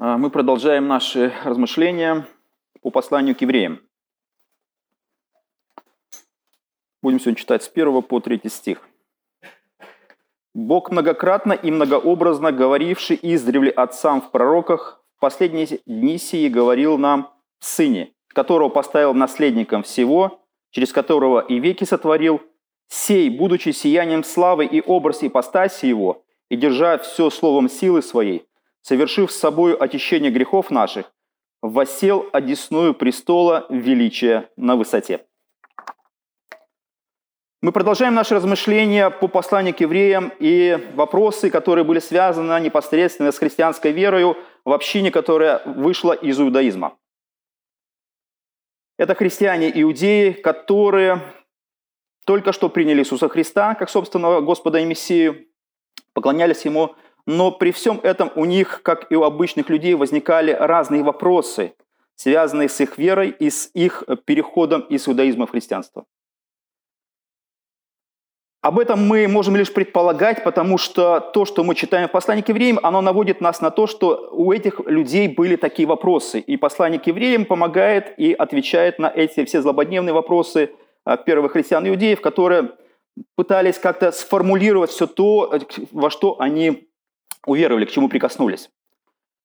А, мы продолжаем наши размышления по посланию к евреям. Будем сегодня читать с 1 по 3 стих. «Бог многократно и многообразно говоривший издревле отцам в пророках, в последние дни сии говорил нам в Сыне, которого поставил наследником всего, через которого и веки сотворил, сей, будучи сиянием славы и образ ипостаси его, и держа все словом силы своей, совершив с собою очищение грехов наших, восел одесную престола величия на высоте. Мы продолжаем наши размышления по посланию к евреям и вопросы, которые были связаны непосредственно с христианской верой в общине, которая вышла из иудаизма. Это христиане-иудеи, которые только что приняли Иисуса Христа как собственного Господа и Мессию, поклонялись Ему, но при всем этом у них, как и у обычных людей, возникали разные вопросы, связанные с их верой и с их переходом из иудаизма в христианство. Об этом мы можем лишь предполагать, потому что то, что мы читаем в послании к евреям, оно наводит нас на то, что у этих людей были такие вопросы. И послание к евреям помогает и отвечает на эти все злободневные вопросы а, первых христиан-иудеев, которые пытались как-то сформулировать все то, во что они уверовали, к чему прикоснулись.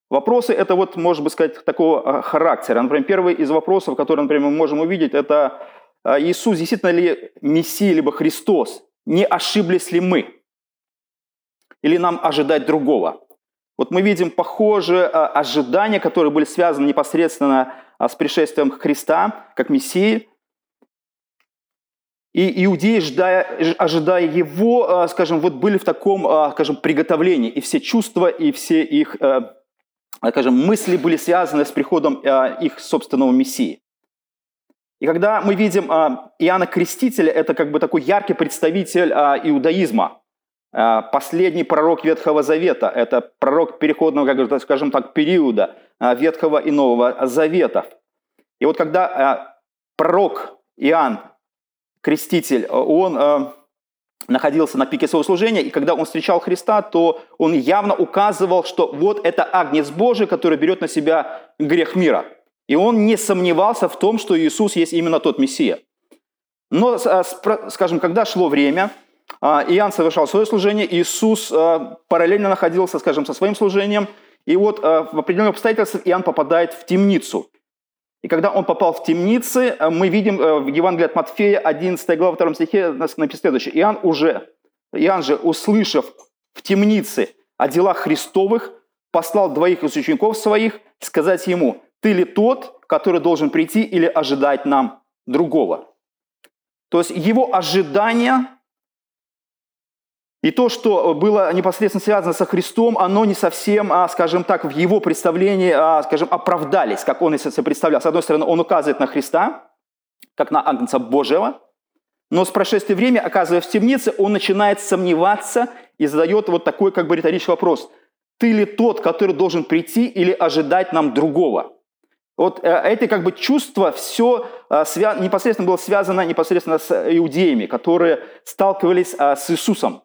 Вопросы это вот, может быть сказать, такого а, характера. Например, первый из вопросов, который, например, мы можем увидеть, это а, Иисус действительно ли Мессия, либо Христос? Не ошиблись ли мы? Или нам ожидать другого? Вот мы видим похожие а, ожидания, которые были связаны непосредственно с пришествием Христа, как Мессии, и иудеи, ожидая, ожидая его, а, скажем, вот были в таком, а, скажем, приготовлении. И все чувства, и все их, а, скажем, мысли были связаны с приходом их собственного Мессии. И когда мы видим Иоанна Крестителя, это как бы такой яркий представитель иудаизма, последний пророк Ветхого Завета, это пророк переходного, скажем так, периода Ветхого и Нового Заветов. И вот когда пророк Иоанн креститель, э, он э, находился на пике своего служения, и когда он встречал Христа, то он явно указывал, что вот это Агнец Божий, который берет на себя грех мира. И он не сомневался в том, что Иисус есть именно тот Мессия. Но, э, скажем, когда шло время, Иоанн совершал свое служение, Иисус параллельно находился, скажем, со своим служением, и вот в определенных обстоятельствах Иоанн попадает в темницу. И когда он попал в темницы, э, мы видим э, в Евангелии от Матфея, 11 глава, 2 стихе написано следующее. Иоанн уже, Иоанн же, услышав в темнице о делах Христовых, послал двоих из учеников своих сказать ему, ты ли тот, который должен прийти или ожидать нам другого? То есть его ожидание и то, что было непосредственно связано со Христом, оно не совсем, а, скажем так, в его представлении, а, скажем, оправдались, как он себе представлял. С одной стороны, он указывает на Христа, как на Агнца Божьего, но с прошествием времени, оказываясь в темнице, он начинает сомневаться и задает вот такой как бы риторический вопрос. Ты ли тот, который должен прийти или ожидать нам другого? Вот э, это как бы чувство все э, непосредственно было связано непосредственно с иудеями, которые сталкивались э, с Иисусом.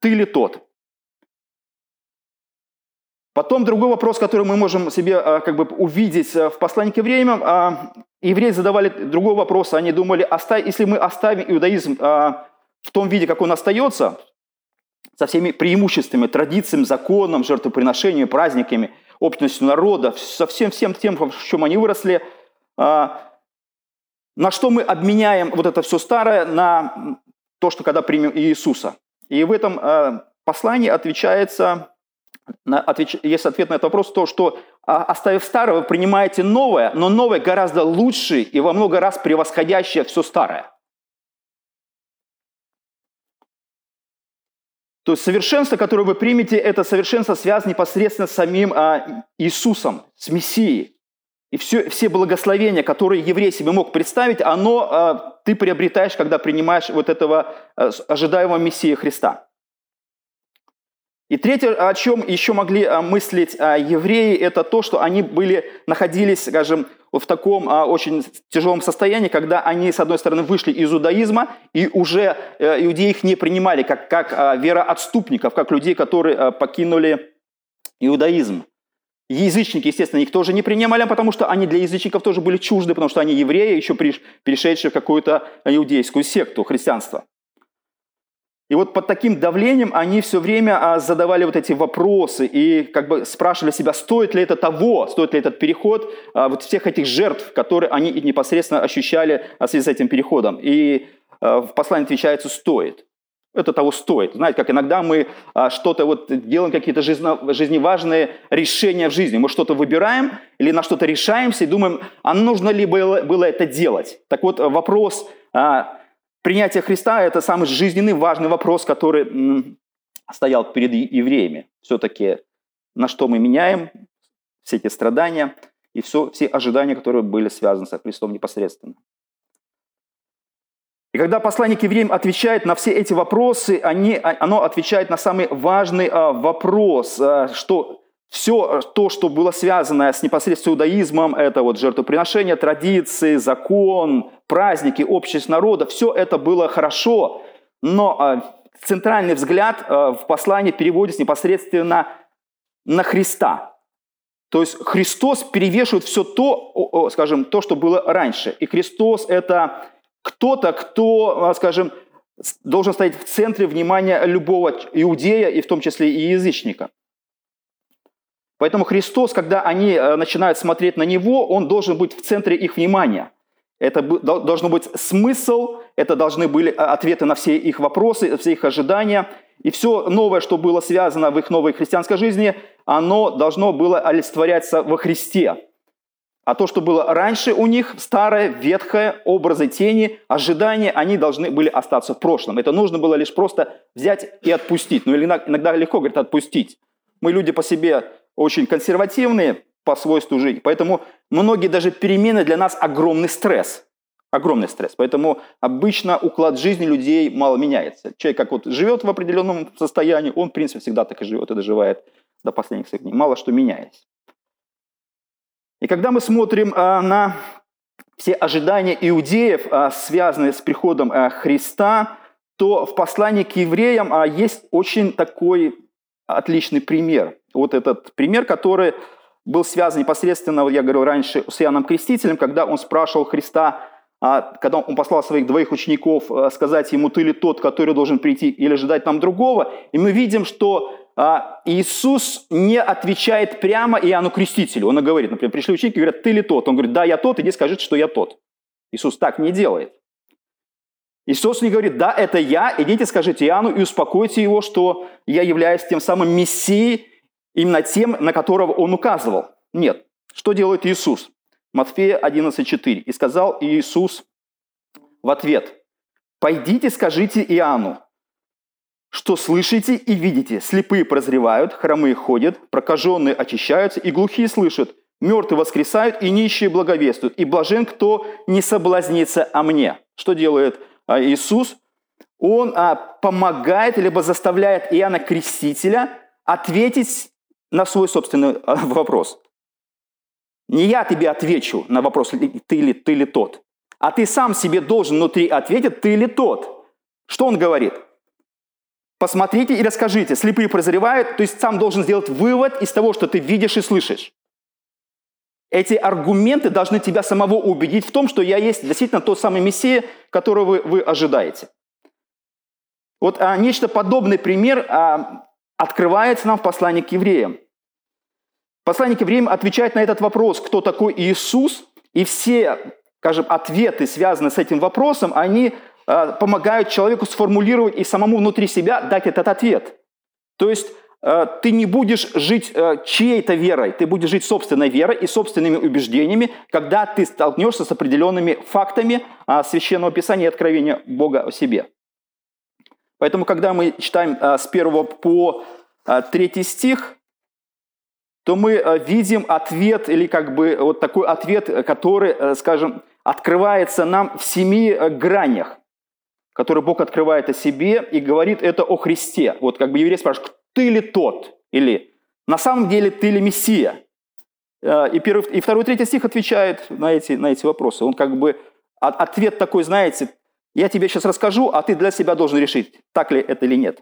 Ты ли тот? Потом другой вопрос, который мы можем себе а, как бы увидеть а, в послании к евреям. А, евреи задавали другой вопрос. Они думали, если мы оставим иудаизм в том виде, как он остается, со всеми преимуществами, традициями, законом, жертвоприношениями, праздниками, общностью народа, со всем, всем тем, в чем они выросли, на что мы обменяем вот это все старое на то, что когда примем Иисуса. И в этом э, послании отвечается, отвеч, есть ответ на этот вопрос, то, что а, оставив старое, вы принимаете новое, но новое гораздо лучше и во много раз превосходящее все старое. То есть совершенство, которое вы примете, это совершенство связано непосредственно с самим а, Иисусом, с Мессией. И все, все благословения, которые еврей себе мог представить, оно а, ты приобретаешь, когда принимаешь вот этого а, ожидаемого Мессия Христа. И третье, о чем еще могли а, мыслить а, евреи, это то, что они были, находились, скажем, в таком очень тяжелом состоянии, когда они, с одной стороны, вышли из иудаизма, и уже иудеи их не принимали как, как а, вероотступников, как людей, которые покинули иудаизм. Язычники, естественно, их тоже не принимали, потому что они для язычников тоже были чужды, потому что они евреи, еще перешедшие в какую-то иудейскую секту христианства. И вот под таким давлением они все время а, задавали вот эти вопросы и как бы спрашивали себя, стоит ли это того, стоит ли этот переход, а, вот всех этих жертв, которые они непосредственно ощущали в связи с этим переходом. И а, в послании отвечается «стоит». Это того стоит. Знаете, как иногда мы что-то вот делаем, какие-то жизневажные решения в жизни. Мы что-то выбираем или на что-то решаемся и думаем, а нужно ли было, было это делать. Так вот, вопрос Принятие Христа – это самый жизненный важный вопрос, который стоял перед евреями. Все-таки на что мы меняем все эти страдания и все, все ожидания, которые были связаны со Христом непосредственно. И когда посланник евреям отвечает на все эти вопросы, они, а, оно отвечает на самый важный а, вопрос, а, что все то, что было связано с непосредственно иудаизмом, это вот жертвоприношение, традиции, закон, праздники, общество народа, все это было хорошо, но центральный взгляд в послании переводится непосредственно на Христа. То есть Христос перевешивает все то, скажем, то, что было раньше. И Христос – это кто-то, кто, а, скажем, должен стоять в центре внимания любого иудея, и в том числе и язычника. Поэтому Христос, когда они э, начинают смотреть на Него, Он должен быть в центре их внимания. Это должен быть смысл, это должны были э, ответы на все их вопросы, все их ожидания. И все новое, что было связано в их новой христианской жизни, оно должно было олицетворяться во Христе. А то, что было раньше у них, старое, ветхое, образы тени, ожидания, они должны были остаться в прошлом. Это нужно было лишь просто взять и отпустить. Ну, иногда легко, говорит, отпустить. Мы люди по себе очень консервативные по свойству жизни. Поэтому многие даже перемены для нас огромный стресс. Огромный стресс. Поэтому обычно уклад жизни людей мало меняется. Человек как вот живет в определенном состоянии, он, в принципе, всегда так и живет и доживает до последних своих дней. Мало что меняется. И когда мы смотрим а, на все ожидания иудеев, а, связанные с приходом а, Христа, то в послании к евреям есть очень такой отличный пример. Вот этот пример, который был связан непосредственно, вот я говорил раньше, с Иоанном Крестителем, когда он спрашивал Христа, когда он послал своих двоих учеников сказать ему, ты ли тот, который должен прийти, или ждать нам другого. И мы видим, что Иисус не отвечает прямо Иоанну Крестителю. Он говорит, например, пришли ученики говорят, ты ли тот? Он говорит, да, я тот, иди скажи, что я тот. Иисус так не делает. Иисус не говорит, да, это я, идите скажите Иоанну и успокойте его, что я являюсь тем самым Мессией, именно тем, на которого он указывал. Нет. Что делает Иисус? Матфея 11.4. «И сказал Иисус в ответ, «Пойдите, скажите Иоанну, что слышите и видите. Слепые прозревают, хромые ходят, прокаженные очищаются, и глухие слышат, мертвые воскресают, и нищие благовествуют. И блажен, кто не соблазнится о мне». Что делает а, Иисус? Он а, помогает, либо заставляет Иоанна Крестителя ответить на свой собственный а, вопрос. Не я тебе отвечу на вопрос, ты ли, ты ли тот, а ты сам себе должен внутри ответить, ты ли тот. Что он говорит? Посмотрите и расскажите. Слепые прозревают, то есть сам должен сделать вывод из того, что ты видишь и слышишь. Эти аргументы должны тебя самого убедить в том, что я есть действительно тот самый Мессия, которого вы, вы ожидаете. Вот а, нечто подобный пример а, открывается нам в послании к евреям. Посланник евреям отвечает на этот вопрос, кто такой Иисус, и все, скажем, ответы, связанные с этим вопросом, они помогают человеку сформулировать и самому внутри себя дать этот ответ. То есть э, ты не будешь жить э, чьей-то верой, ты будешь жить собственной верой и собственными убеждениями, когда ты столкнешься с определенными фактами э, Священного Писания и откровения Бога о себе. Поэтому, когда мы читаем э, с 1 по э, 3 стих, то мы э, видим ответ, или как бы вот такой ответ, который, скажем, открывается нам в семи гранях, который Бог открывает о себе и говорит это о Христе. Вот как бы еврей спрашивает, ты ли тот? Или на самом деле ты ли Мессия? И, первый, и второй, третий стих отвечает на эти, на эти вопросы. Он как бы ответ такой, знаете, я тебе сейчас расскажу, а ты для себя должен решить, так ли это или нет.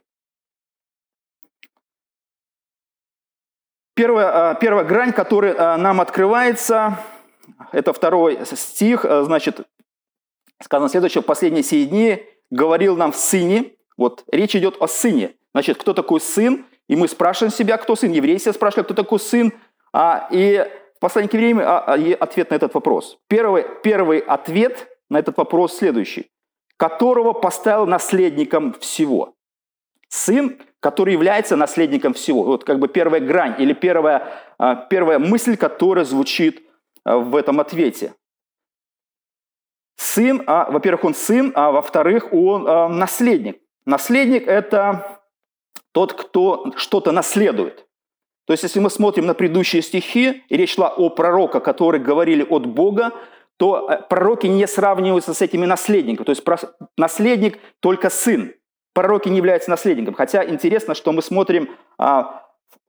Первая, первая грань, которая нам открывается, это второй стих, значит, сказано следующее, в последние сии дни говорил нам в сыне, вот речь идет о сыне. Значит, кто такой сын? И мы спрашиваем себя, кто сын. Евреи себя спрашивают, кто такой сын. А, и в послании к евреям а, а, ответ на этот вопрос. Первый, первый ответ на этот вопрос следующий. Которого поставил наследником всего. Сын, который является наследником всего. Вот как бы первая грань или первая, а, первая мысль, которая звучит а, в этом ответе. Сын, а, во-первых, он сын, а во-вторых, он а, наследник. Наследник – это тот, кто что-то наследует. То есть, если мы смотрим на предыдущие стихи, и речь шла о пророках, которые говорили от Бога, то э, пророки не сравниваются с этими наследниками. То есть наследник только сын. Пророки не являются наследником. Хотя интересно, что мы смотрим а,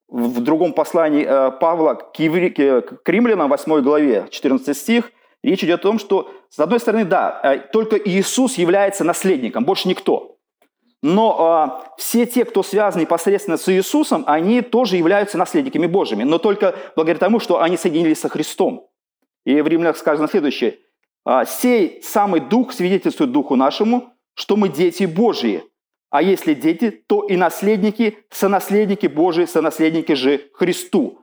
в другом послании а, Павла к, евре, к римлянам, 8 главе, 14 стих, речь идет о том, что, с одной стороны, да, э, только Иисус является наследником, больше никто. Но э, все те, кто связан непосредственно с Иисусом, они тоже являются наследниками Божьими, но только благодаря тому, что они соединились со Христом. И в Римлянах сказано следующее. «А, «Сей самый Дух свидетельствует Духу нашему, что мы дети Божьи. А если дети, то и наследники, сонаследники Божьи, сонаследники же Христу».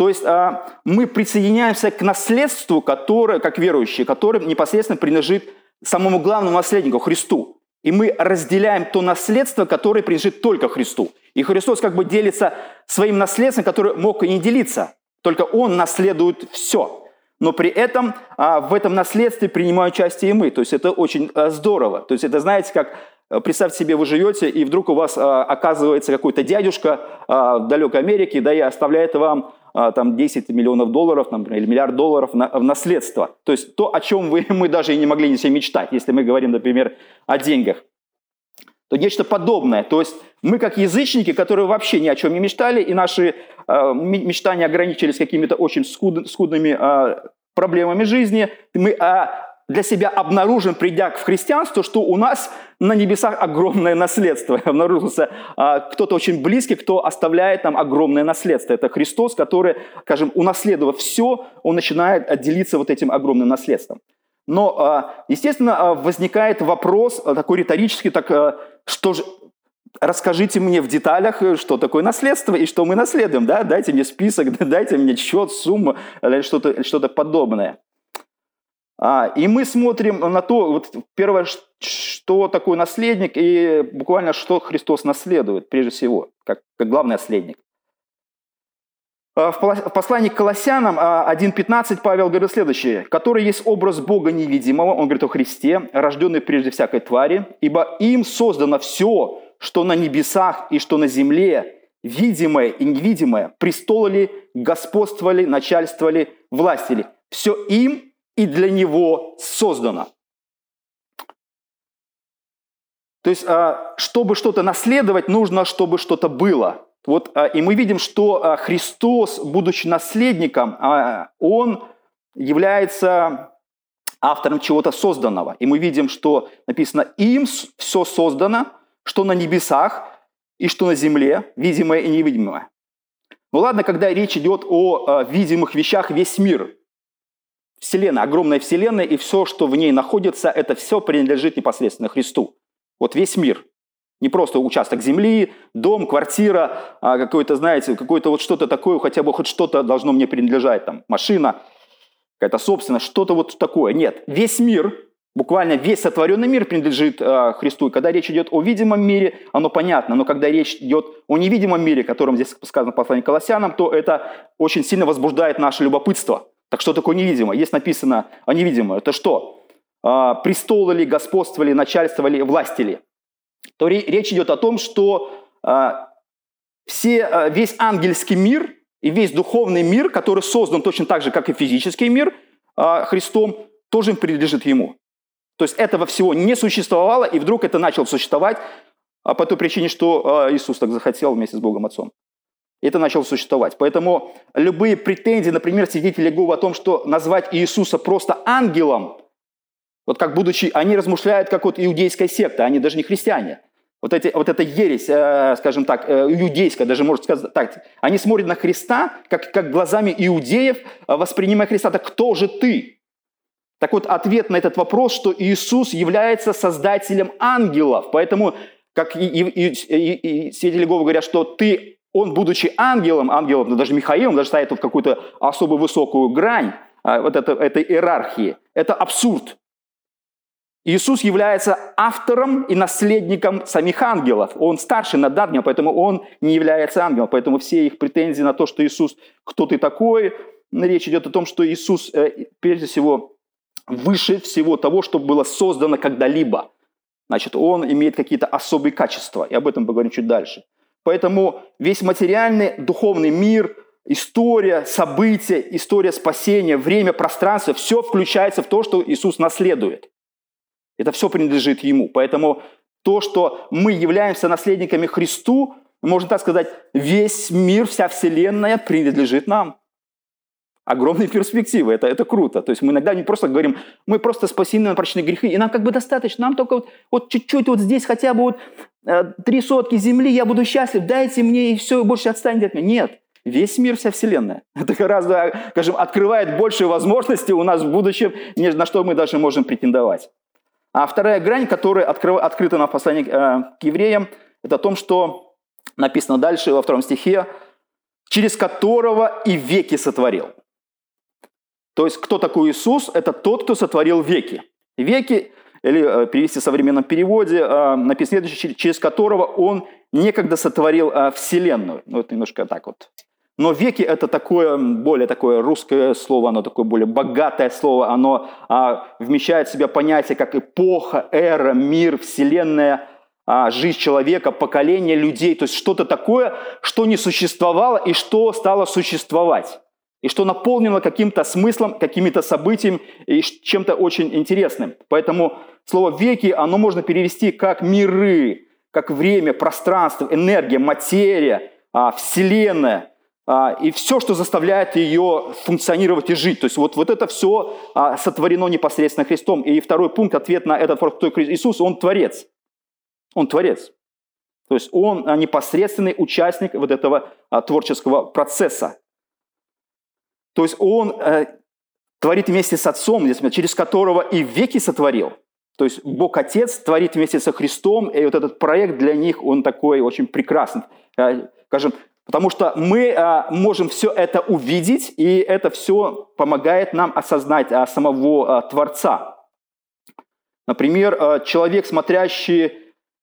То есть а, мы присоединяемся к наследству, которое, как верующие, которое непосредственно принадлежит самому главному наследнику Христу. И мы разделяем то наследство, которое принадлежит только Христу. И Христос как бы делится своим наследством, которое мог и не делиться. Только Он наследует все. Но при этом а, в этом наследстве принимают участие и мы. То есть это очень а, здорово. То есть это, знаете, как а, представьте себе, вы живете, и вдруг у вас а, оказывается какой-то дядюшка а, в далекой Америке, да, и оставляет вам там 10 миллионов долларов например, или миллиард долларов на, в наследство. То есть то, о чем вы, мы даже и не могли себе мечтать, если мы говорим, например, о деньгах. То нечто подобное. То есть мы как язычники, которые вообще ни о чем не мечтали, и наши э, мечтания ограничились какими-то очень скуд, скудными э, проблемами жизни, мы э, для себя обнаружим, придя в христианство, что у нас на небесах огромное наследство. Обнаружился а, кто-то очень близкий, кто оставляет нам огромное наследство. Это Христос, который, скажем, унаследовав все, он начинает делиться вот этим огромным наследством. Но, а, естественно, а, возникает вопрос такой риторический, так что же, расскажите мне в деталях, что такое наследство и что мы наследуем, да? Дайте мне список, дайте мне счет, сумму или что-то что подобное. А, и мы смотрим на то, вот первое, что такое наследник, и буквально что Христос наследует, прежде всего, как, как главный наследник. А, в послании к Колоссянам 1.15 а, Павел говорит следующее. «Который есть образ Бога невидимого, он говорит о Христе, рожденный прежде всякой твари, ибо им создано все, что на небесах и что на земле, видимое и невидимое, престолы господствовали, начальствовали, властили. Все им и для него создано. То есть, а, чтобы что-то наследовать, нужно, чтобы что-то было. Вот, а, и мы видим, что а, Христос, будучи наследником, Он является автором чего-то созданного. И мы видим, что написано «им все создано, что на небесах и что на земле, видимое и невидимое». Ну ладно, когда речь идет о видимых вещах, весь мир – Вселенная, огромная Вселенная, и все, что в ней находится, это все принадлежит непосредственно Христу. Вот весь мир. Не просто участок земли, дом, квартира, а какой-то, знаете, какое-то вот что-то такое, хотя бы хоть что-то должно мне принадлежать, там, машина, какая-то собственность, что-то вот такое. Нет, весь мир, буквально весь сотворенный мир принадлежит э, Христу. И когда речь идет о видимом мире, оно понятно, но когда речь идет о невидимом мире, о котором здесь сказано в послании Колоссянам, то это очень сильно возбуждает наше любопытство – так что такое невидимое? Есть написано о невидимое. Это что? А, престолы ли, господствовали, начальствовали, властили. То речь идет о том, что а, все, а, весь ангельский мир и весь духовный мир, который создан точно так же, как и физический мир Христом, тоже принадлежит Ему. То есть этого всего не существовало, и вдруг это начало существовать по той причине, что Иисус так захотел вместе с Богом Отцом это начало существовать. Поэтому любые претензии, например, свидетелей Иеговы о том, что назвать Иисуса просто ангелом, вот как будучи, они размышляют как вот иудейская секта, они даже не христиане. вот, эти, вот эта ересь, э, скажем так, э, иудейская, даже можно сказать так, они смотрят на Христа, как, как глазами иудеев, э, воспринимая Христа, так кто же ты? Так вот, ответ на этот вопрос, что Иисус является создателем ангелов. Поэтому, как и, и, и, и свидетели Иеговы говорят, что ты, он, будучи ангелом, ангелом, ну, даже Михаилом, даже ставит в какую-то особо высокую грань вот это, этой иерархии. Это абсурд. Иисус является автором и наследником самих ангелов. Он старше над ангелом, поэтому он не является ангелом. Поэтому все их претензии на то, что Иисус, кто ты такой, речь идет о том, что Иисус, э, прежде всего, выше всего того, что было создано когда-либо. Значит, он имеет какие-то особые качества, и об этом поговорим чуть дальше. Поэтому весь материальный, духовный мир, история, события, история спасения, время, пространство, все включается в то, что Иисус наследует. Это все принадлежит Ему. Поэтому то, что мы являемся наследниками Христу, можно так сказать, весь мир, вся Вселенная принадлежит нам. Огромные перспективы, это, это круто. То есть мы иногда не просто говорим, мы просто спасены на прочные грехи, и нам как бы достаточно, нам только вот, вот чуть-чуть вот здесь хотя бы вот э, три сотки земли, я буду счастлив, дайте мне, и все, больше отстаньте от меня. Нет, весь мир, вся Вселенная. Это гораздо, скажем, открывает больше возможностей у нас в будущем, на что мы даже можем претендовать. А вторая грань, которая открыта на послании э, к евреям, это о том, что написано дальше во втором стихе, через которого и веки сотворил. То есть, кто такой Иисус? Это тот, кто сотворил веки. Веки, или э, перевести в современном переводе, э, написано следующее, через которого он некогда сотворил Вселенную. Ну, это немножко так вот но веки это такое, более такое русское слово, оно такое более богатое слово, оно а, вмещает в себя понятия как эпоха, эра, мир, вселенная, а, жизнь человека, поколение людей. То есть что-то такое, что не существовало и что стало существовать. И что наполнено каким-то смыслом, какими-то событиями и чем-то очень интересным. Поэтому слово «веки» оно можно перевести как миры, как время, пространство, энергия, материя, а, вселенная – а, и все, что заставляет ее функционировать и жить. То есть вот, вот это все а, сотворено непосредственно Христом. И второй пункт, ответ на этот вопрос, кто Иисус, Он Творец. Он Творец. То есть Он непосредственный участник вот этого творческого процесса. То есть Он э, творит вместе с Отцом, через которого и веки сотворил. То есть Бог Отец творит вместе со Христом, и вот этот проект для них, он такой очень прекрасный. Э, скажем, Потому что мы а, можем все это увидеть, и это все помогает нам осознать а, самого а, Творца. Например, а, человек, смотрящий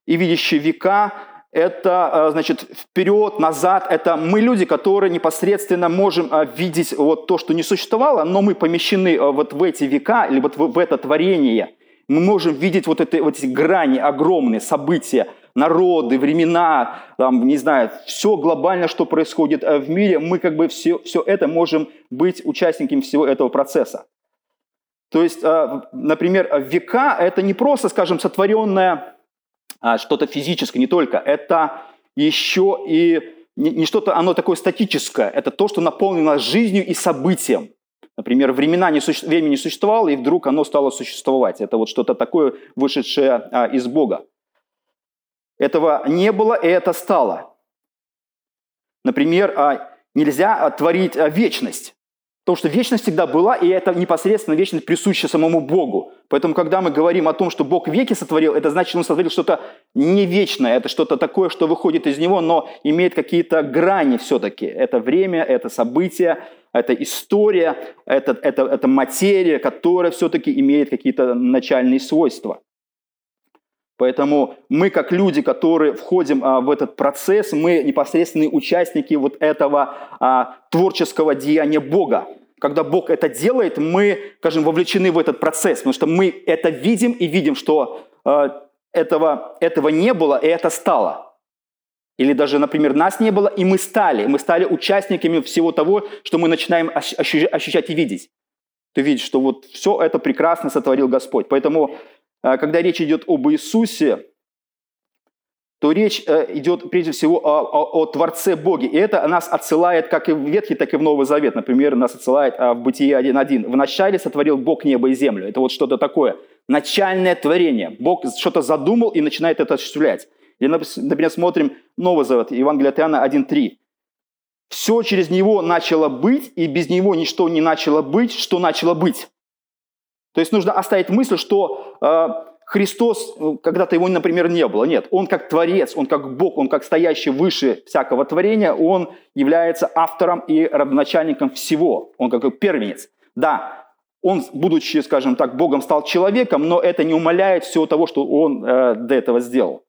и видящий века, это, а, значит, вперед, назад, это мы люди, которые непосредственно можем а, видеть вот то, что не существовало, но мы помещены а, вот в эти века, или вот в, это творение. Мы можем видеть вот, это, вот эти грани огромные, события, народы, времена, там, не знаю, все глобально, что происходит э, в мире, мы как бы все, все это можем быть участниками всего этого процесса. То есть, э, например, века – это не просто, скажем, сотворенное а, что-то физическое, не только, это еще и не что-то, оно такое статическое, это то, что наполнено жизнью и событием. Например, времена не суще... время не существовало, и вдруг оно стало существовать. Это вот что-то такое, вышедшее а, из Бога. Этого не было, и это стало. Например, а, нельзя творить а, вечность. Потому что вечность всегда была, и это непосредственно вечность присуща самому Богу. Поэтому, когда мы говорим о том, что Бог веки сотворил, это значит, Он сотворил что-то не вечное, это что-то такое, что выходит из Него, но имеет какие-то грани все-таки. Это время, это событие, это история, это, это, это материя, которая все-таки имеет какие-то начальные свойства. Поэтому мы, как люди, которые входим а, в этот процесс, мы непосредственные участники вот этого а, творческого деяния Бога. Когда Бог это делает, мы, скажем, вовлечены в этот процесс, потому что мы это видим и видим, что а, этого, этого не было, и это стало. Или даже, например, нас не было, и мы стали. Мы стали участниками всего того, что мы начинаем ощущать и видеть. Ты видишь, что вот все это прекрасно сотворил Господь. Поэтому а, когда речь идет об Иисусе, то речь э, идет прежде всего о, о, о Творце Боге. И это нас отсылает как и в Ветхий, так и в Новый Завет. Например, нас отсылает а, в Бытие 1.1. «Вначале сотворил Бог небо и землю». Это вот что-то такое. Начальное творение. Бог что-то задумал и начинает это осуществлять. Или, например, смотрим Новый Завет, Евангелие от Иоанна 1.3. Все через него начало быть, и без него ничто не начало быть, что начало быть. То есть нужно оставить мысль, что э, Христос, э, когда-то его, например, не было. Нет, он как Творец, он как Бог, он как стоящий выше всякого творения, он является автором и родоначальником всего. Он как первенец. Да, он, будучи, скажем так, Богом, стал человеком, но это не умаляет всего того, что он э, до этого сделал.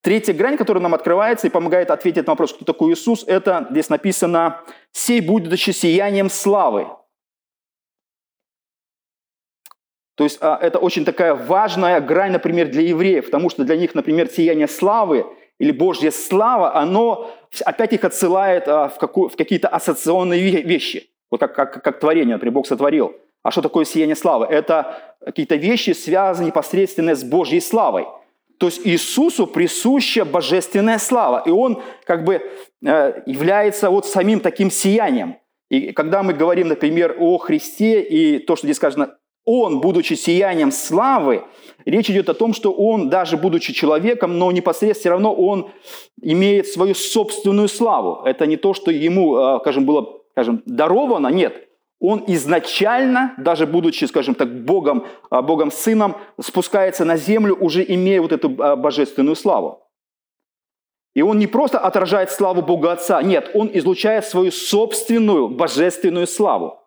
Третья грань, которая нам открывается и помогает ответить на вопрос, кто такой Иисус, это здесь написано «сей будучи сиянием славы». То есть а, это очень такая важная грань, например, для евреев, потому что для них, например, сияние славы или Божья слава, оно опять их отсылает а, в, какую, в какие-то ассоциационные вещи. Вот как, как, как творение, например, Бог сотворил. А что такое сияние славы? Это какие-то вещи, связанные непосредственно с Божьей славой. То есть Иисусу присуща божественная слава, и Он как бы э, является вот самим таким сиянием. И когда мы говорим, например, о Христе и то, что здесь сказано он, будучи сиянием славы, речь идет о том, что он, даже будучи человеком, но непосредственно все равно он имеет свою собственную славу. Это не то, что ему, э, скажем, было скажем, даровано, нет. Он изначально, даже будучи, скажем так, Богом, э, Богом Сыном, спускается на землю, уже имея вот эту э, божественную славу. И он не просто отражает славу Бога Отца, нет, он излучает свою собственную божественную славу.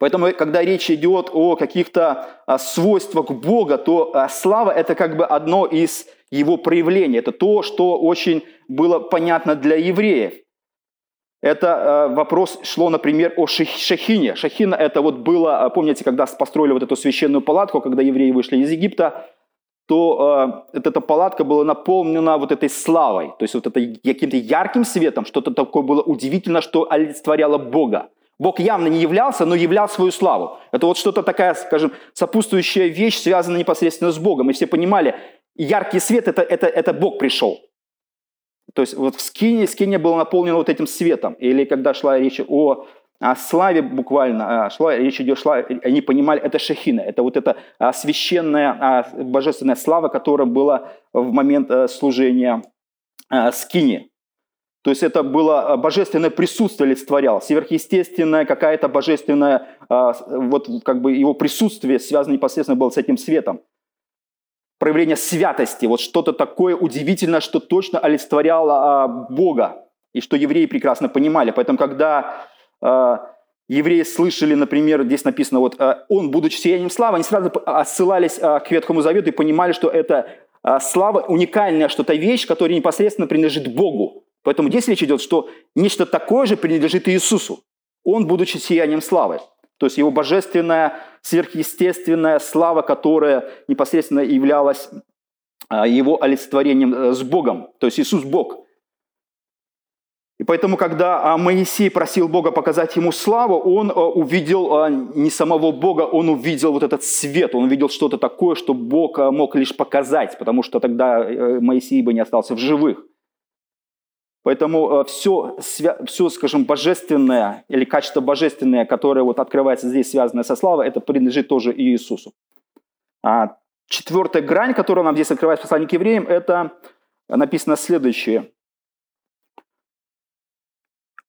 Поэтому, когда речь идет о каких-то а, свойствах Бога, то а, слава – это как бы одно из его проявлений. Это то, что очень было понятно для евреев. Это а, вопрос шло, например, о Шахине. Шахина – это вот было, помните, когда построили вот эту священную палатку, когда евреи вышли из Египта, то э, эта палатка была наполнена вот этой славой, то есть вот это каким-то ярким светом, что-то такое было удивительно, что олицетворяло Бога. Бог явно не являлся, но являл свою славу. Это вот что-то такая, скажем, сопутствующая вещь, связанная непосредственно с Богом. И все понимали, яркий свет это, это, это Бог пришел. То есть вот в скине, скине было наполнено вот этим светом. Или когда шла речь о, о славе буквально, а, шла, речь идет, шла, они понимали, это шахина, это вот эта а, священная, а, божественная слава, которая была в момент служения скини. То есть это было а, божественное присутствие олицетворял, сверхъестественное какая-то божественная, а, вот как бы его присутствие связано непосредственно было с этим светом. Проявление святости, вот что-то такое удивительное, что точно олицетворяло а, Бога, и что евреи прекрасно понимали. Поэтому, когда евреи слышали, например, здесь написано, вот он, будучи сиянием славы, они сразу ссылались к Ветхому Завету и понимали, что это слава уникальная что-то вещь, которая непосредственно принадлежит Богу. Поэтому здесь речь идет, что нечто такое же принадлежит Иисусу. Он, будучи сиянием славы. То есть его божественная, сверхъестественная слава, которая непосредственно являлась а, его олицетворением э, с Богом. То есть Иисус Бог. И поэтому, когда а, Моисей просил Бога показать ему славу, он а, увидел не самого Бога, он увидел вот этот свет, он увидел что-то такое, что Бог мог лишь показать, потому что тогда э, Моисей бы не остался в живых. Поэтому все, э, все, скажем, божественное или качество божественное, которое вот открывается здесь, связанное со славой, это принадлежит тоже Иисусу. А четвертая грань, которая нам здесь открывается в послании к евреям, это написано следующее.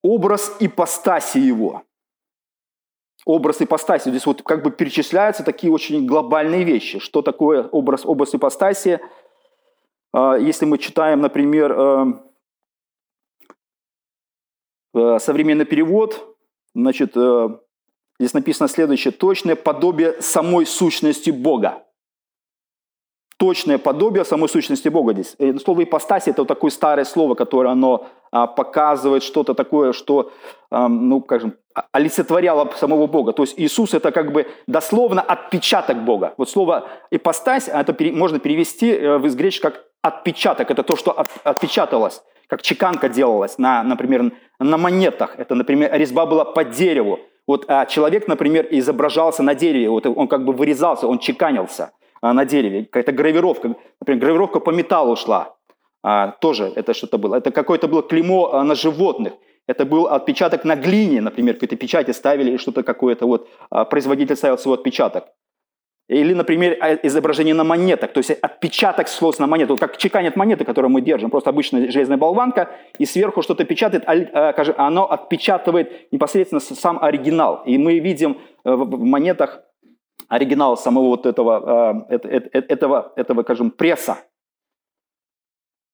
Образ ипостаси его. Образ ипостаси. Здесь вот как бы перечисляются такие очень глобальные вещи. Что такое образ, образ ипостаси? А, если мы читаем, например, Э, современный перевод, значит, э, здесь написано следующее. Точное подобие самой сущности Бога. Точное подобие самой сущности Бога здесь. И слово ипостаси – это вот такое старое слово, которое оно а, показывает что-то такое, что, ну, скажем, олицетворяло самого Бога. То есть Иисус – это как бы дословно отпечаток Бога. Вот слово ипостась, это можно перевести э, из греческого как отпечаток. Это то, что отпечаталось как чеканка делалась, на, например, на монетах. Это, например, резьба была по дереву. Вот а человек, например, изображался на дереве, вот он как бы вырезался, он чеканился а, на дереве. Какая-то гравировка, например, гравировка по металлу шла. А, тоже это что-то было. Это какое-то было клеймо а, на животных. Это был отпечаток на глине, например, какие-то печати ставили, что-то какое-то вот а, производитель ставил свой отпечаток. Или, например, а, изображение на монетах, то есть отпечаток слов на монету, как чеканят монеты, которые мы держим, просто обычная железная болванка, и сверху что-то печатает, а, оно отпечатывает непосредственно сам оригинал. И мы видим э, в монетах оригинал самого вот этого, э, этого, этого, скажем, пресса.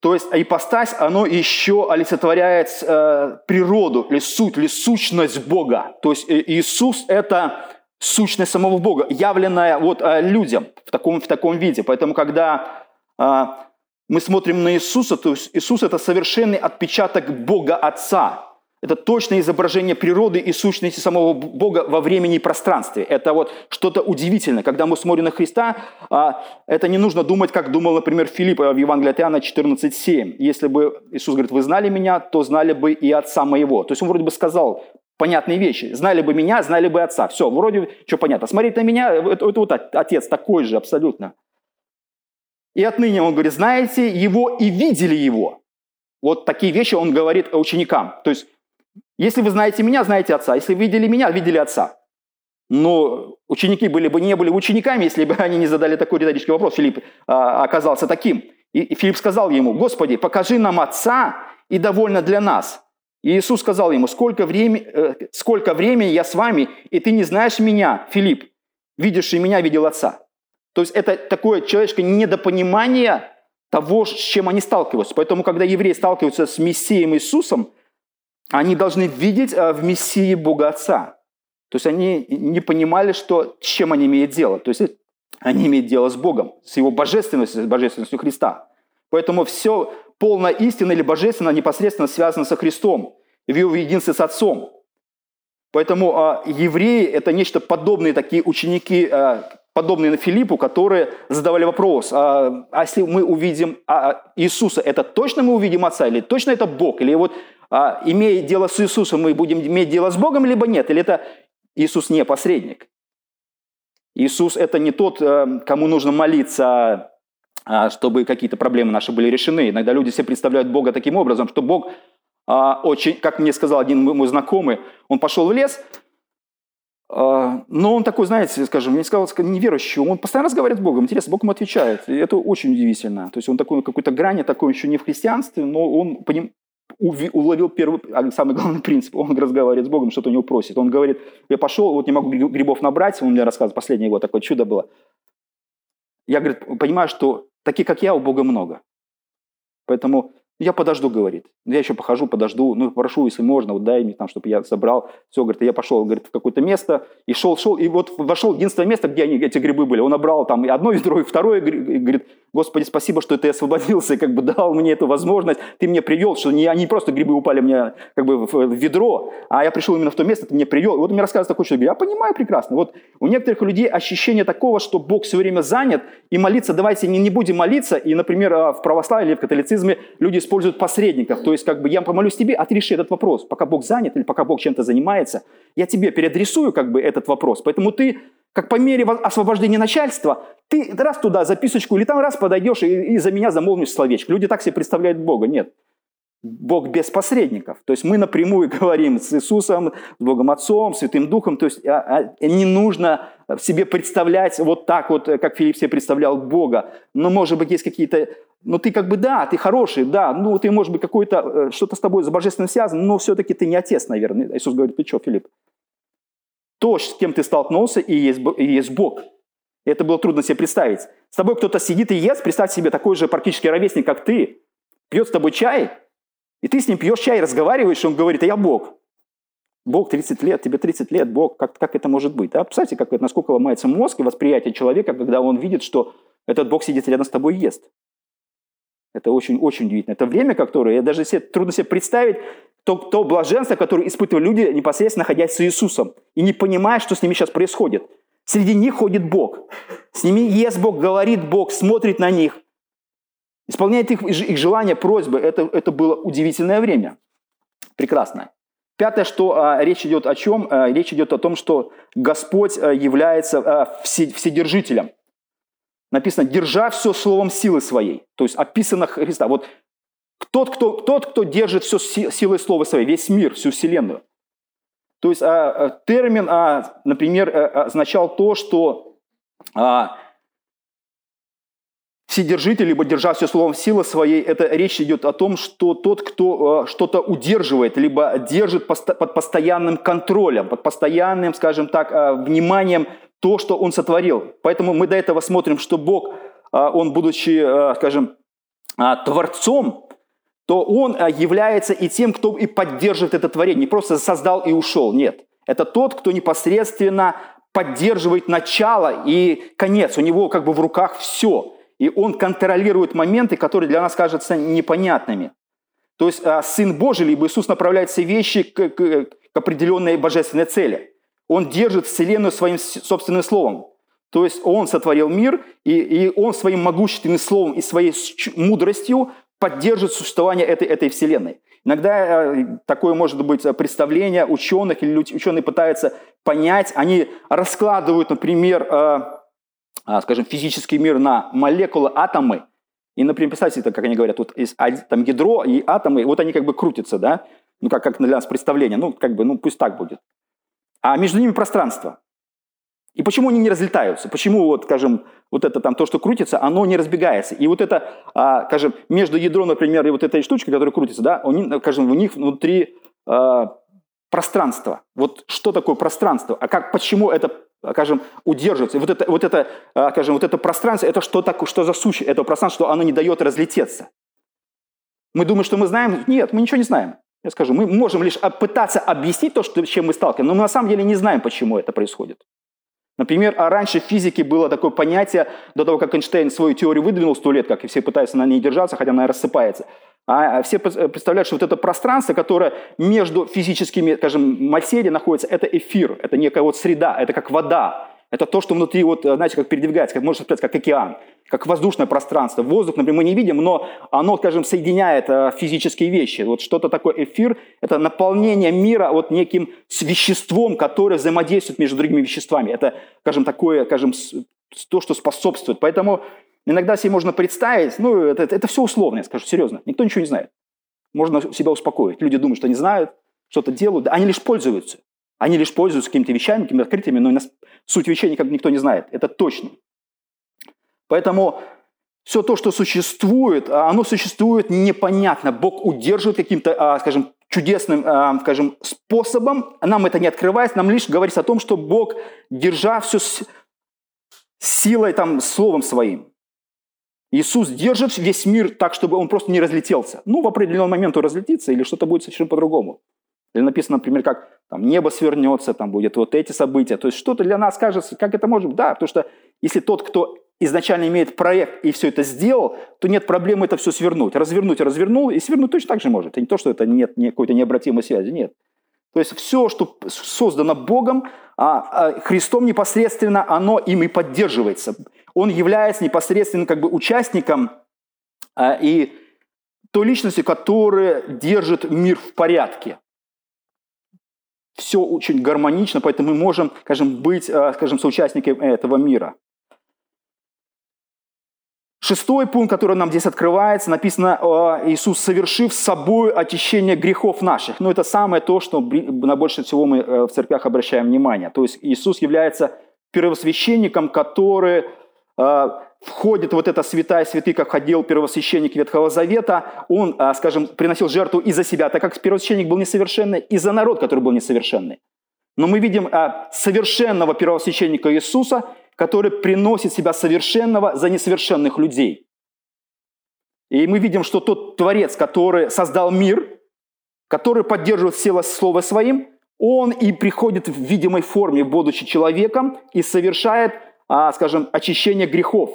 То есть ипостась, оно еще олицетворяет э, природу, или суть, или сущность Бога. То есть Иисус – это сущность самого Бога, явленная вот а, людям в таком, в таком виде. Поэтому, когда а, мы смотрим на Иисуса, то Иисус – это совершенный отпечаток Бога Отца. Это точное изображение природы и сущности самого Бога во времени и пространстве. Это вот что-то удивительное. Когда мы смотрим на Христа, а, это не нужно думать, как думал, например, Филипп в Евангелии от Иоанна 14,7. Если бы Иисус говорит, вы знали меня, то знали бы и Отца моего. То есть он вроде бы сказал, понятные вещи. Знали бы меня, знали бы отца. Все, вроде что понятно. Смотреть на меня, это, это вот отец такой же абсолютно. И отныне он говорит, знаете его и видели его. Вот такие вещи он говорит ученикам. То есть, если вы знаете меня, знаете отца. Если видели меня, видели отца. Но ученики были бы не были учениками, если бы они не задали такой риторический вопрос. Филипп а, оказался таким. И, и Филипп сказал ему, Господи, покажи нам отца, и довольно для нас. Иисус сказал ему, сколько времени, э, сколько времени я с вами, и ты не знаешь меня, Филипп, видевший меня, видел Отца. То есть это такое человеческое недопонимание того, с чем они сталкиваются. Поэтому, когда евреи сталкиваются с Мессией Иисусом, они должны видеть э, в Мессии Бога Отца. То есть они не понимали, что, с чем они имеют дело. То есть они имеют дело с Богом, с Его божественностью, с божественностью Христа. Поэтому все полная истина или божественная непосредственно связана со Христом, в его единстве с Отцом. Поэтому а, евреи – это нечто подобные такие ученики, а, подобные на Филиппу, которые задавали вопрос, а, а если мы увидим а, Иисуса, это точно мы увидим Отца, или точно это Бог, или вот а, имея дело с Иисусом, мы будем иметь дело с Богом, либо нет, или это Иисус не посредник. Иисус – это не тот, э, кому нужно молиться а, чтобы какие-то проблемы наши были решены. Иногда люди себе представляют Бога таким образом, что Бог а, очень, как мне сказал один мой знакомый, он пошел в лес, а, но он такой, знаете, скажем, я не сказал, неверующий, он постоянно разговаривает с Богом. Интересно, Бог ему отвечает. И это очень удивительно. То есть он такой, какой-то грани, такой еще не в христианстве, но он по ним уловил первый, самый главный принцип. Он разговаривает с Богом, что-то у него просит. Он говорит, я пошел, вот не могу грибов набрать, он мне рассказывал, последнее его такое чудо было. Я, говорит, понимаю, что Таких, как я, у Бога много. Поэтому я подожду, говорит. Я еще похожу, подожду. Ну, прошу, если можно, вот дай мне там, чтобы я собрал. Все, говорит, я пошел, говорит, в какое-то место. И шел, шел. И вот вошел единственное место, где они, эти грибы были. Он набрал там и одно и второе. И говорит, Господи, спасибо, что ты освободился, и как бы дал мне эту возможность. Ты мне привел, что не, они просто грибы упали мне как бы в ведро, а я пришел именно в то место, ты мне привел. И вот мне рассказывает такой человек. Я понимаю прекрасно. Вот у некоторых людей ощущение такого, что Бог все время занят, и молиться, давайте не, не будем молиться. И, например, а, в православии или в католицизме люди используют посредников. То есть, как бы, я помолюсь тебе, а ты реши этот вопрос. Пока Бог занят или пока Бог чем-то занимается, я тебе переадресую как бы этот вопрос. Поэтому ты, как по мере освобождения начальства, ты раз туда записочку или там раз подойдешь и, и за меня замолвишь словечко. Люди так себе представляют Бога. Нет. Бог без посредников. То есть мы напрямую говорим с Иисусом, с Богом Отцом, Святым Духом. То есть а, а, не нужно себе представлять вот так вот, как Филипп себе представлял Бога. Но, может быть, есть какие-то... Ну, ты как бы, да, ты хороший, да, ну, ты, может быть, какой-то, э, что-то с тобой с божественным связано, но все-таки ты не отец, наверное. Иисус говорит, ты что, Филипп? То, с кем ты столкнулся, и есть, и есть Бог. Это было трудно себе представить. С тобой кто-то сидит и ест, представь себе такой же практически ровесник, как ты, пьет с тобой чай, и ты с ним пьешь чай, разговариваешь, и он говорит, а я Бог. Бог 30 лет, тебе 30 лет, Бог, как, как это может быть? Да? Представьте, как, насколько ломается мозг и восприятие человека, когда он видит, что этот Бог сидит рядом с тобой и ест. Это очень-очень удивительно. Это время, которое, я даже себе, трудно себе представить, то, то блаженство, которое испытывают люди, непосредственно находясь с Иисусом, и не понимая, что с ними сейчас происходит. Среди них ходит Бог. С ними ест Бог, говорит Бог, смотрит на них. Исполняет их, их желания, просьбы. Это, это было удивительное время. Прекрасное. Пятое, что а, речь идет о чем? А, речь идет о том, что Господь а, является а, все, вседержителем. Написано, держа все словом силы своей. То есть описано Христа. Вот тот, кто, тот, кто держит все силой слова своей, весь мир, всю вселенную. То есть а, а, термин, а, например, а, означал то, что а, Вседержитель, либо держа все словом силы своей, это речь идет о том, что тот, кто э, что-то удерживает, либо держит под постоянным контролем, под постоянным, скажем так, э, вниманием то, что он сотворил. Поэтому мы до этого смотрим, что Бог, э, он, будучи, скажем, творцом, то он является и тем, кто и поддерживает это творение. Не просто создал и ушел, нет. Это тот, кто непосредственно поддерживает начало и конец. У него как бы в руках все – и он контролирует моменты, которые для нас кажутся непонятными. То есть а, Сын Божий, либо Иисус направляет все вещи к, к, к определенной божественной цели. Он держит Вселенную своим собственным словом. То есть Он сотворил мир, и, и Он своим могущественным словом и своей мудростью поддерживает существование этой, этой Вселенной. Иногда а, такое может быть представление ученых, или ученые пытаются понять, они раскладывают, например, а, скажем, физический мир на молекулы, атомы, и, например, представьте, как они говорят, вот там ядро и атомы, вот они как бы крутятся, да, ну, как, как для нас представление, ну, как бы, ну, пусть так будет. А между ними пространство. И почему они не разлетаются? Почему, вот, скажем, вот это там, то, что крутится, оно не разбегается? И вот это, а, скажем, между ядром, например, и вот этой штучкой, которая крутится, да, они, скажем, у них внутри а, пространство. Вот что такое пространство? А как, почему это скажем, удерживаться. И вот это, вот это, а, скажем, вот это пространство, это что, так, что за сущее этого пространства, что оно не дает разлететься. Мы думаем, что мы знаем? Нет, мы ничего не знаем. Я скажу, мы можем лишь пытаться объяснить то, что, чем мы сталкиваемся, но мы на самом деле не знаем, почему это происходит. Например, а раньше в физике было такое понятие, до того, как Эйнштейн свою теорию выдвинул сто лет, как и все пытаются на ней держаться, хотя она рассыпается. А все представляют, что вот это пространство, которое между физическими, скажем, материей находится, это эфир, это некая вот среда, это как вода. Это то, что внутри, вот, знаете, как передвигается, как можно сказать, как океан, как воздушное пространство. Воздух, например, мы не видим, но оно, скажем, соединяет э, физические вещи. Вот что-то такое эфир – это наполнение мира вот неким веществом, которое взаимодействует между другими веществами. Это, скажем, такое, скажем, то, что способствует. Поэтому Иногда себе можно представить, ну, это, это все условно, я скажу серьезно. Никто ничего не знает. Можно себя успокоить. Люди думают, что они знают, что-то делают. Они лишь пользуются. Они лишь пользуются какими-то вещами, какими-то открытиями, но суть вещей никак никто не знает. Это точно. Поэтому все то, что существует, а, оно существует непонятно. Бог удерживает каким-то, а, скажем, чудесным, а, скажем, способом. Нам это не открывается, нам лишь говорится о том, что Бог, держа все силой, там, словом своим, Иисус держит весь мир так, чтобы он просто не разлетелся. Ну, в определенный момент он разлетится, или что-то будет совершенно по-другому. Или написано, например, как там, небо свернется, там будет вот эти события. То есть что-то для нас кажется, как это может быть? Да, потому что если тот, кто изначально имеет проект и все это сделал, то нет проблемы это все свернуть. Развернуть развернул, и свернуть точно так же может. И не то, что это нет какой-то необратимой связи, нет. То есть все, что создано Богом, а, а Христом непосредственно, оно им и поддерживается он является непосредственно как бы участником а, и той личностью, которая держит мир в порядке. Все очень гармонично, поэтому мы можем, скажем, быть, а, скажем, соучастниками этого мира. Шестой пункт, который нам здесь открывается, написано, Иисус, совершив с собой очищение грехов наших. Но это самое то, что на больше всего мы э, в церквях обращаем внимание. То есть Иисус является первосвященником, который а, входит вот эта святая святых, как ходил первосвященник Ветхого Завета, он, а, скажем, приносил жертву и за себя, так как первосвященник был несовершенный, и за народ, который был несовершенный. Но мы видим а, совершенного первосвященника Иисуса, который приносит себя совершенного за несовершенных людей. И мы видим, что тот Творец, который создал мир, который поддерживает силу слова своим, он и приходит в видимой форме, будучи человеком, и совершает а, скажем, очищение грехов.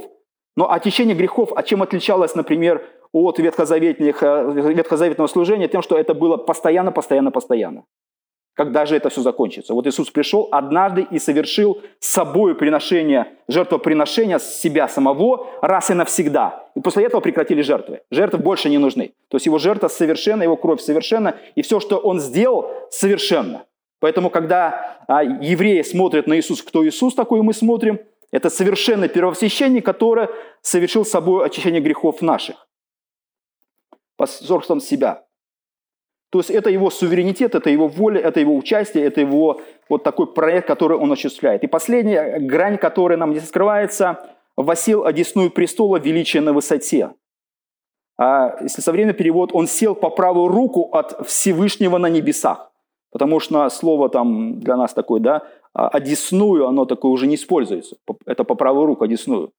Но очищение грехов, а чем отличалось, например, от ветхозаветных, э, ветхозаветного служения? Тем, что это было постоянно, постоянно, постоянно. Когда же это все закончится? Вот Иисус пришел однажды и совершил с собой приношение, жертвоприношение себя самого раз и навсегда. И после этого прекратили жертвы. Жертвы больше не нужны. То есть его жертва совершенна, его кровь совершенна, и все, что он сделал, совершенно. Поэтому, когда а, евреи смотрят на Иисус, кто Иисус такой мы смотрим – это совершенный первосвященник, который совершил собой очищение грехов наших. Посредством себя. То есть это его суверенитет, это его воля, это его участие, это его вот такой проект, который он осуществляет. И последняя грань, которая нам здесь скрывается, «Восел одесную престола величия на высоте». А если современный перевод, он сел по правую руку от Всевышнего на небесах. Потому что слово там для нас такое, да, одесную, оно такое уже не используется. Это по правую руку, одесную.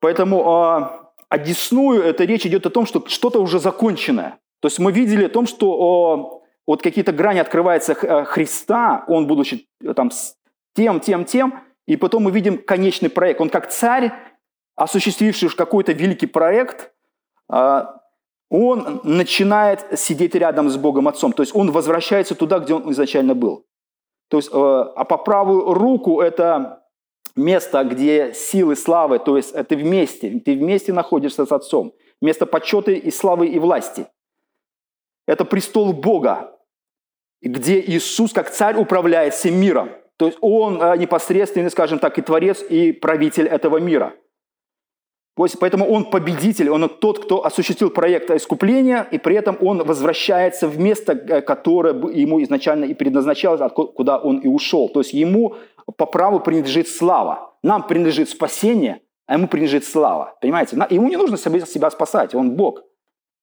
Поэтому а, одесную, это речь идет о том, что что-то уже законченное. То есть мы видели о том, что о, вот какие-то грани открываются э, Христа, он будучи э, там тем, тем, тем, и потом мы видим конечный проект. Он как царь, осуществивший какой-то великий проект, а, он начинает сидеть рядом с Богом Отцом. То есть он возвращается туда, где он изначально был. То есть, э, а по правую руку это место, где силы славы, то есть ты вместе, ты вместе находишься с Отцом. Место почета и славы и власти. Это престол Бога, где Иисус как царь управляет всем миром. То есть он э, непосредственный, скажем так, и творец, и правитель этого мира. Поэтому он победитель, он тот, кто осуществил проект искупления, и при этом он возвращается в место, э, которое ему изначально и предназначалось, куда он и ушел. То есть ему по праву принадлежит слава. Нам принадлежит спасение, а ему принадлежит слава. Понимаете? Ему не нужно себя спасать, он Бог.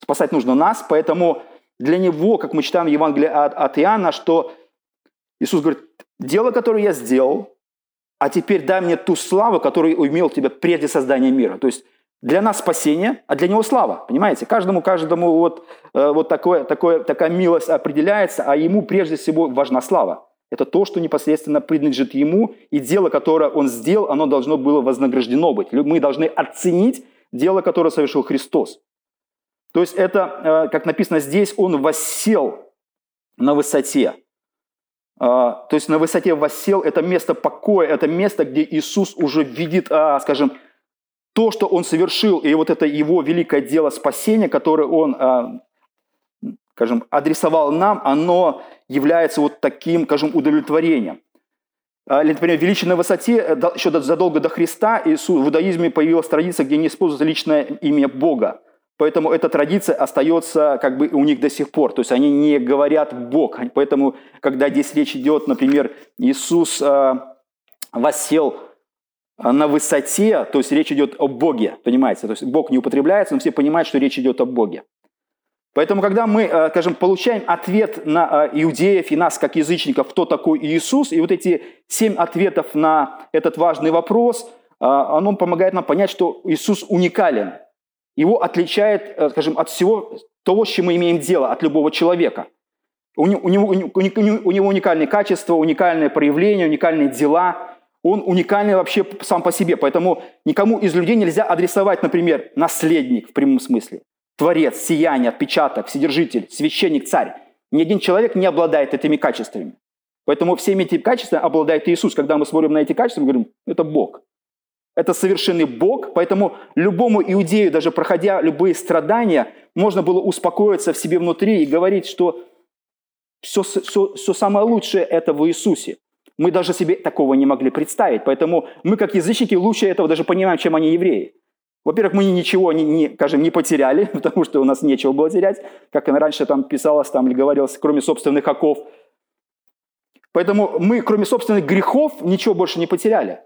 Спасать нужно нас, поэтому для него, как мы читаем в Евангелии от, от Иоанна, что Иисус говорит, дело, которое я сделал, а теперь дай мне ту славу, которую имел тебя прежде создания мира. То есть для нас спасение, а для него слава. Понимаете? Каждому, каждому вот, э, вот такое, такое, такая милость определяется, а ему прежде всего важна слава. Это то, что непосредственно принадлежит ему, и дело, которое он сделал, оно должно было вознаграждено быть. Мы должны оценить дело, которое совершил Христос. То есть это, э, как написано здесь, он воссел на высоте. А, то есть на высоте воссел – это место покоя, это место, где Иисус уже видит, а, скажем, то, что Он совершил, и вот это Его великое дело спасения, которое Он, а, скажем, адресовал нам, оно является вот таким, скажем, удовлетворением. Например, величие на высоте, э, еще задолго до Христа Иисус, в иудаизме появилась традиция, где не используется личное имя Бога. Поэтому эта традиция остается как бы у них до сих пор. То есть они не говорят «Бог». Поэтому, когда здесь речь идет, например, Иисус э, воссел э, на высоте, то есть речь идет о Боге, понимаете? То есть Бог не употребляется, но все понимают, что речь идет о Боге. Поэтому, когда мы, э, скажем, получаем ответ на иудеев и нас, как язычников, кто такой Иисус, и вот эти семь ответов на этот важный вопрос, оно помогает нам понять, что Иисус уникален – его отличает, э, скажем, от всего того, с чем мы имеем дело, от любого человека. У него, у него, у него уникальные качества, уникальные проявления, уникальные дела. Он уникальный вообще сам по себе. Поэтому никому из людей нельзя адресовать, например, наследник в прямом смысле, творец, сияние, отпечаток, вседержитель, священник, царь. Ни один человек не обладает этими качествами. Поэтому всеми этими качествами обладает Иисус. Когда мы смотрим на эти качества, мы говорим, это Бог. Это совершенный Бог, поэтому любому иудею, даже проходя любые страдания, можно было успокоиться в себе внутри и говорить, что все, все, все самое лучшее – это в Иисусе. Мы даже себе такого не могли представить. Поэтому мы, как язычники, лучше этого даже понимаем, чем они евреи. Во-первых, мы ничего, не, не, скажем, не потеряли, потому что у нас нечего было терять, как раньше там писалось там, или говорилось, кроме собственных оков. Поэтому мы, кроме собственных грехов, ничего больше не потеряли.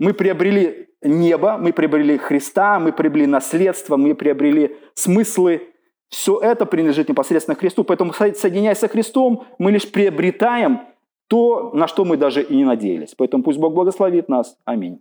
Мы приобрели небо, мы приобрели Христа, мы приобрели наследство, мы приобрели смыслы. Все это принадлежит непосредственно Христу. Поэтому, соединяясь со Христом, мы лишь приобретаем то, на что мы даже и не надеялись. Поэтому пусть Бог благословит нас. Аминь.